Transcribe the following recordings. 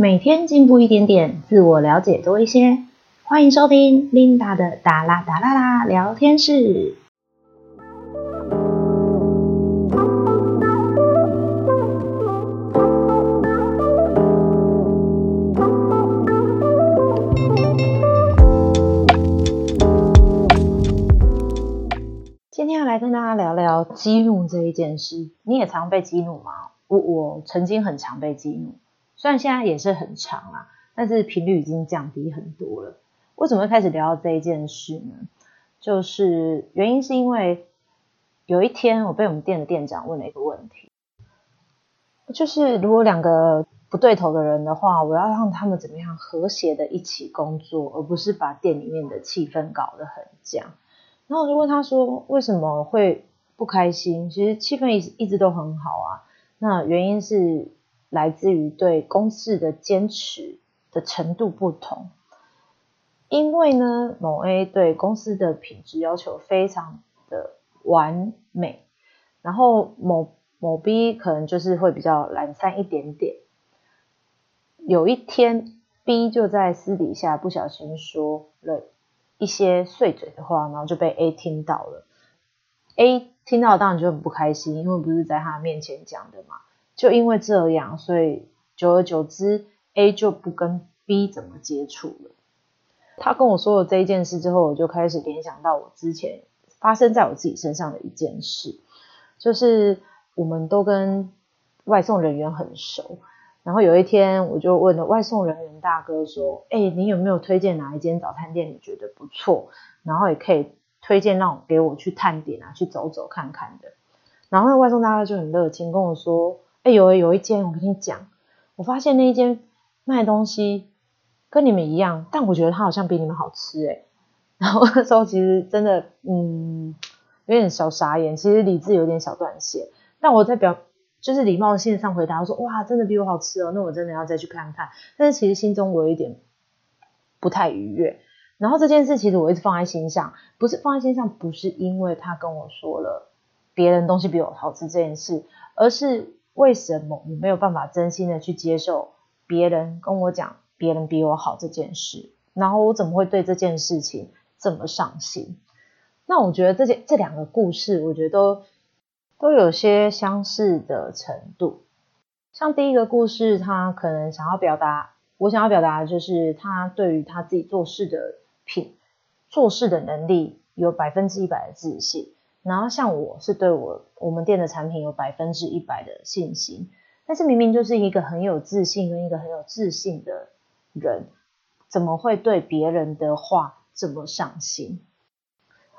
每天进步一点点，自我了解多一些。欢迎收听 Linda 的哒啦哒啦啦聊天室。今天要来跟大家聊聊激怒这一件事。你也常被激怒吗？我我曾经很常被激怒。虽然现在也是很长啊，但是频率已经降低很多了。为什么会开始聊到这一件事呢？就是原因是因为有一天我被我们店的店长问了一个问题，就是如果两个不对头的人的话，我要让他们怎么样和谐的一起工作，而不是把店里面的气氛搞得很僵。然后我就问他说，为什么会不开心？其实气氛一直一直都很好啊。那原因是。来自于对公式的坚持的程度不同，因为呢，某 A 对公司的品质要求非常的完美，然后某某 B 可能就是会比较懒散一点点。有一天，B 就在私底下不小心说了一些碎嘴的话，然后就被 A 听到了。A 听到当然就很不开心，因为不是在他面前讲的嘛。就因为这样，所以久而久之，A 就不跟 B 怎么接触了。他跟我说了这一件事之后，我就开始联想到我之前发生在我自己身上的一件事，就是我们都跟外送人员很熟。然后有一天，我就问了外送人员大哥说：“哎，你有没有推荐哪一间早餐店你觉得不错？然后也可以推荐让给我去探点啊，去走走看看的。”然后外送大哥就很热情跟我说。哎，有有一间，我跟你讲，我发现那一间卖东西跟你们一样，但我觉得它好像比你们好吃哎。然后那时候其实真的，嗯，有点小傻眼，其实理智有点小断线。但我在表就是礼貌性上回答说，哇，真的比我好吃哦，那我真的要再去看看。但是其实心中我有一点不太愉悦。然后这件事其实我一直放在心上，不是放在心上，不是因为他跟我说了别人东西比我好吃这件事，而是。为什么我没有办法真心的去接受别人跟我讲别人比我好这件事？然后我怎么会对这件事情这么上心？那我觉得这些这两个故事，我觉得都都有些相似的程度。像第一个故事，他可能想要表达，我想要表达的就是他对于他自己做事的品做事的能力有百分之一百的自信。然后像我是对我我们店的产品有百分之一百的信心，但是明明就是一个很有自信跟一个很有自信的人，怎么会对别人的话这么上心？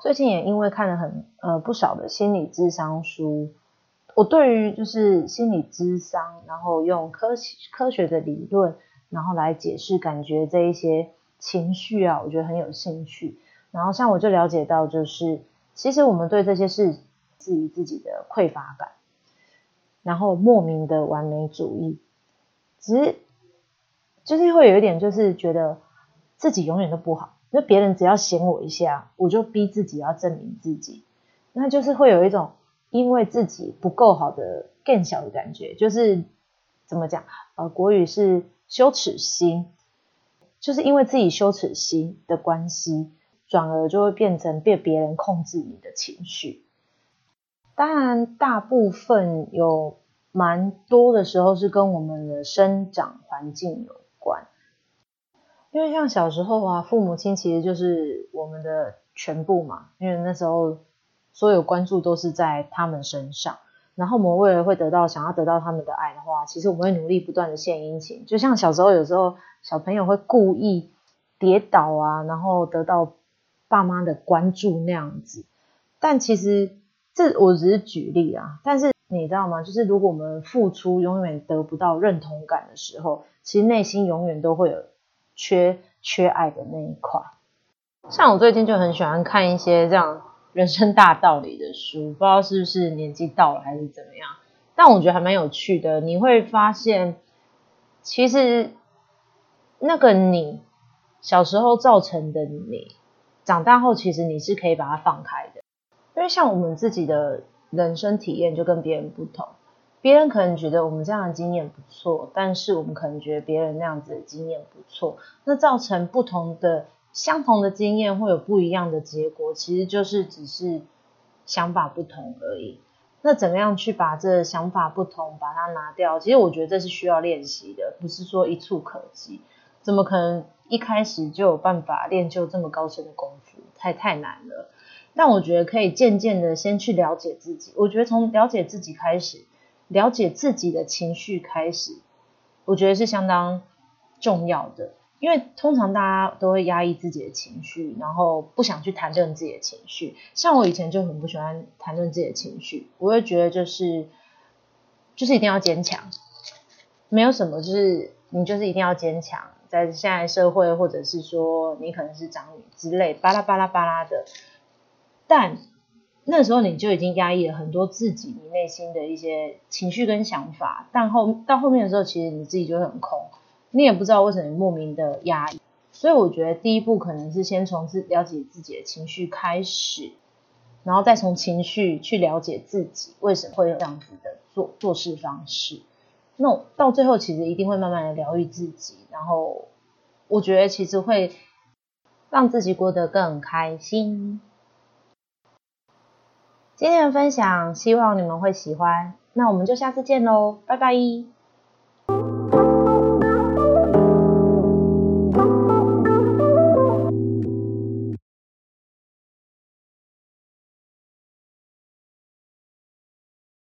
最近也因为看了很呃不少的心理智商书，我对于就是心理智商，然后用科科学的理论，然后来解释感觉这一些情绪啊，我觉得很有兴趣。然后像我就了解到就是。其实我们对这些事质疑自己的匮乏感，然后莫名的完美主义，只是就是会有一点，就是觉得自己永远都不好，那别人只要嫌我一下，我就逼自己要证明自己，那就是会有一种因为自己不够好的更小的感觉，就是怎么讲？呃，国语是羞耻心，就是因为自己羞耻心的关系。转而就会变成被别人控制你的情绪。当然，大部分有蛮多的时候是跟我们的生长环境有关。因为像小时候啊，父母亲其实就是我们的全部嘛。因为那时候所有关注都是在他们身上。然后我们为了会得到想要得到他们的爱的话，其实我们会努力不断的献殷勤。就像小时候有时候小朋友会故意跌倒啊，然后得到。爸妈的关注那样子，但其实这我只是举例啊。但是你知道吗？就是如果我们付出永远得不到认同感的时候，其实内心永远都会有缺缺爱的那一块。像我最近就很喜欢看一些这样人生大道理的书，不知道是不是年纪到了还是怎么样，但我觉得还蛮有趣的。你会发现，其实那个你小时候造成的你。长大后，其实你是可以把它放开的，因为像我们自己的人生体验就跟别人不同。别人可能觉得我们这样的经验不错，但是我们可能觉得别人那样子的经验不错，那造成不同的相同的经验会有不一样的结果，其实就是只是想法不同而已。那怎么样去把这想法不同把它拿掉？其实我觉得这是需要练习的，不是说一触可及。怎么可能一开始就有办法练就这么高深的功夫？太太难了。但我觉得可以渐渐的先去了解自己。我觉得从了解自己开始。了解自己的情绪开始，我觉得是相当重要的，因为通常大家都会压抑自己的情绪，然后不想去谈论自己的情绪。像我以前就很不喜欢谈论自己的情绪，我会觉得就是就是一定要坚强，没有什么就是你就是一定要坚强，在现在社会或者是说你可能是长女之类巴拉巴拉巴拉的，但。那时候你就已经压抑了很多自己你内心的一些情绪跟想法，但后到后面的时候，其实你自己就很空，你也不知道为什么莫名的压抑。所以我觉得第一步可能是先从自了解自己的情绪开始，然后再从情绪去了解自己为什么会有这样子的做做事方式。那到最后其实一定会慢慢的疗愈自己，然后我觉得其实会让自己过得更开心。今天的分享，希望你们会喜欢。那我们就下次见喽，拜拜。